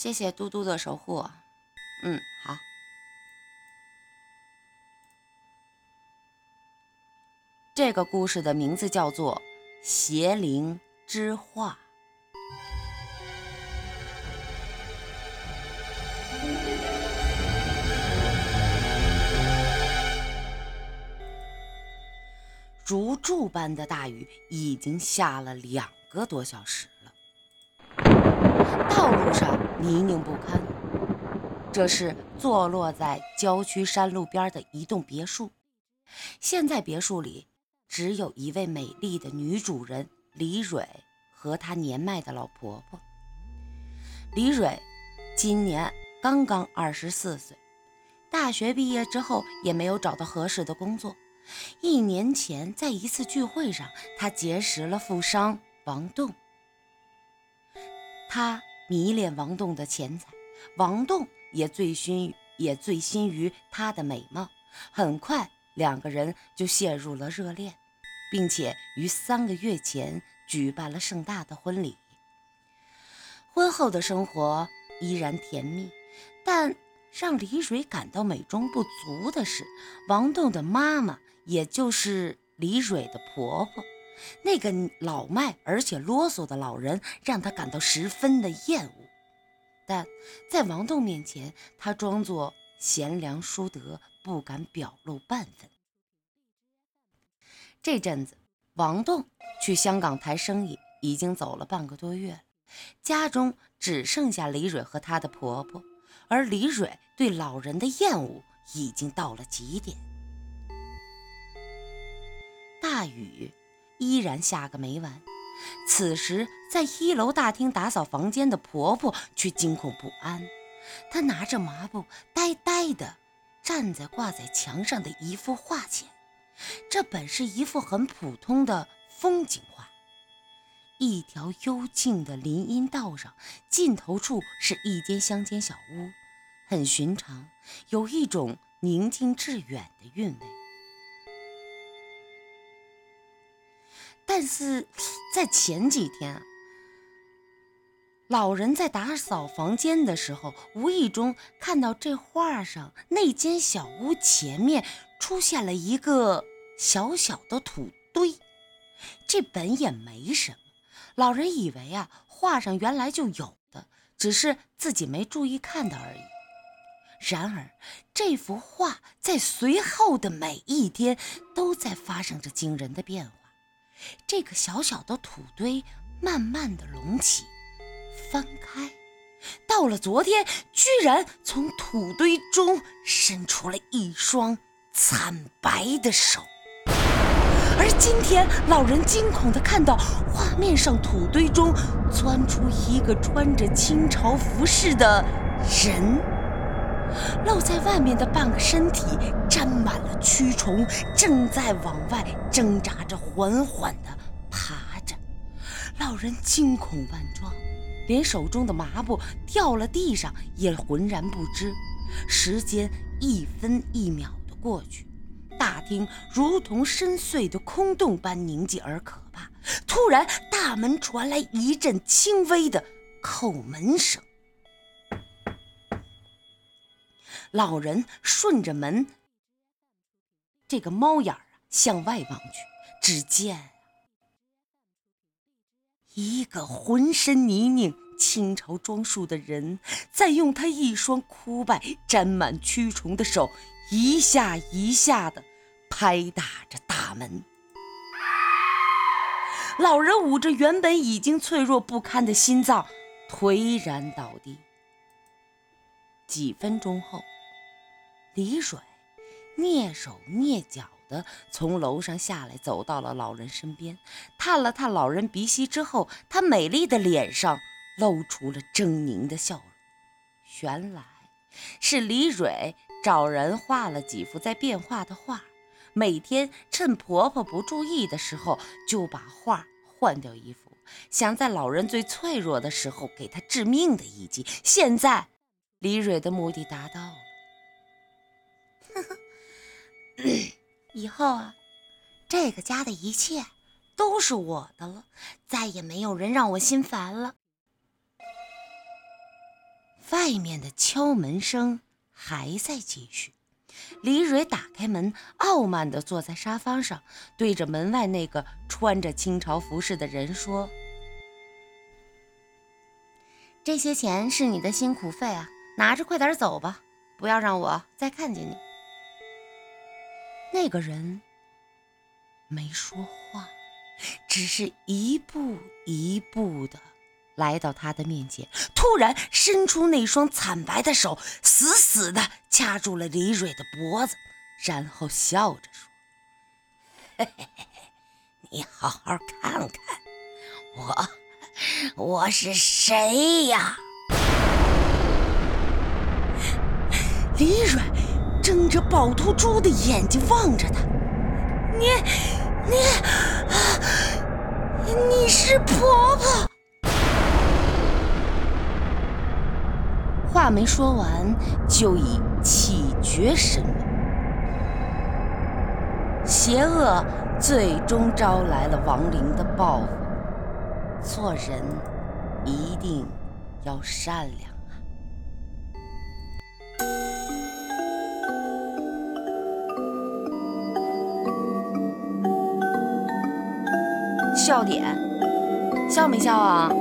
谢谢嘟嘟的守护。嗯，好。这个故事的名字叫做《邪灵之画》。如注般的大雨已经下了两个多小时了，道路上泥泞不堪。这是坐落在郊区山路边的一栋别墅，现在别墅里只有一位美丽的女主人李蕊和她年迈的老婆婆。李蕊今年刚刚二十四岁，大学毕业之后也没有找到合适的工作。一年前，在一次聚会上，他结识了富商王栋。他迷恋王栋的钱财，王栋也醉心也醉心于她的美貌。很快，两个人就陷入了热恋，并且于三个月前举办了盛大的婚礼。婚后的生活依然甜蜜，但让李蕊感到美中不足的是，王栋的妈妈。也就是李蕊的婆婆，那个老迈而且啰嗦的老人，让他感到十分的厌恶。但在王栋面前，他装作贤良淑德，不敢表露半分。这阵子，王栋去香港谈生意，已经走了半个多月了，家中只剩下李蕊和她的婆婆，而李蕊对老人的厌恶已经到了极点。大雨依然下个没完。此时，在一楼大厅打扫房间的婆婆却惊恐不安。她拿着抹布，呆呆地站在挂在墙上的一幅画前。这本是一幅很普通的风景画。一条幽静的林荫道上，尽头处是一间乡间小屋，很寻常，有一种宁静致远的韵味。但是在前几天，老人在打扫房间的时候，无意中看到这画上那间小屋前面出现了一个小小的土堆。这本也没什么，老人以为啊，画上原来就有的，只是自己没注意看到而已。然而，这幅画在随后的每一天都在发生着惊人的变化。这个小小的土堆慢慢的隆起，翻开，到了昨天，居然从土堆中伸出了一双惨白的手。而今天，老人惊恐的看到画面上土堆中钻出一个穿着清朝服饰的人。露在外面的半个身体沾满了蛆虫，正在往外挣扎着，缓缓地爬着。老人惊恐万状，连手中的抹布掉了地上也浑然不知。时间一分一秒地过去，大厅如同深邃的空洞般宁静而可怕。突然，大门传来一阵轻微的叩门声。老人顺着门这个猫眼儿啊向外望去，只见一个浑身泥泞、清朝装束的人，在用他一双枯败、沾满蛆虫的手，一下一下的拍打着大门。老人捂着原本已经脆弱不堪的心脏，颓然倒地。几分钟后。李蕊蹑手蹑脚地从楼上下来，走到了老人身边，探了探老人鼻息之后，她美丽的脸上露出了狰狞的笑容。原来是李蕊找人画了几幅在变化的画，每天趁婆婆不注意的时候就把画换掉一幅，想在老人最脆弱的时候给他致命的一击。现在，李蕊的目的达到了。以后啊，这个家的一切都是我的了，再也没有人让我心烦了。外面的敲门声还在继续。李蕊打开门，傲慢地坐在沙发上，对着门外那个穿着清朝服饰的人说：“这些钱是你的辛苦费啊，拿着快点走吧，不要让我再看见你。”那个人没说话，只是一步一步的。来到他的面前，突然伸出那双惨白的手，死死的掐住了李蕊的脖子，然后笑着说：“嘿嘿嘿，你好好看看，我我是谁呀？”李蕊睁着宝图猪的眼睛望着他：“你你你是婆婆。”话没说完，就已气绝身亡。邪恶最终招来了亡灵的报复。做人一定要善良笑点，笑没笑啊？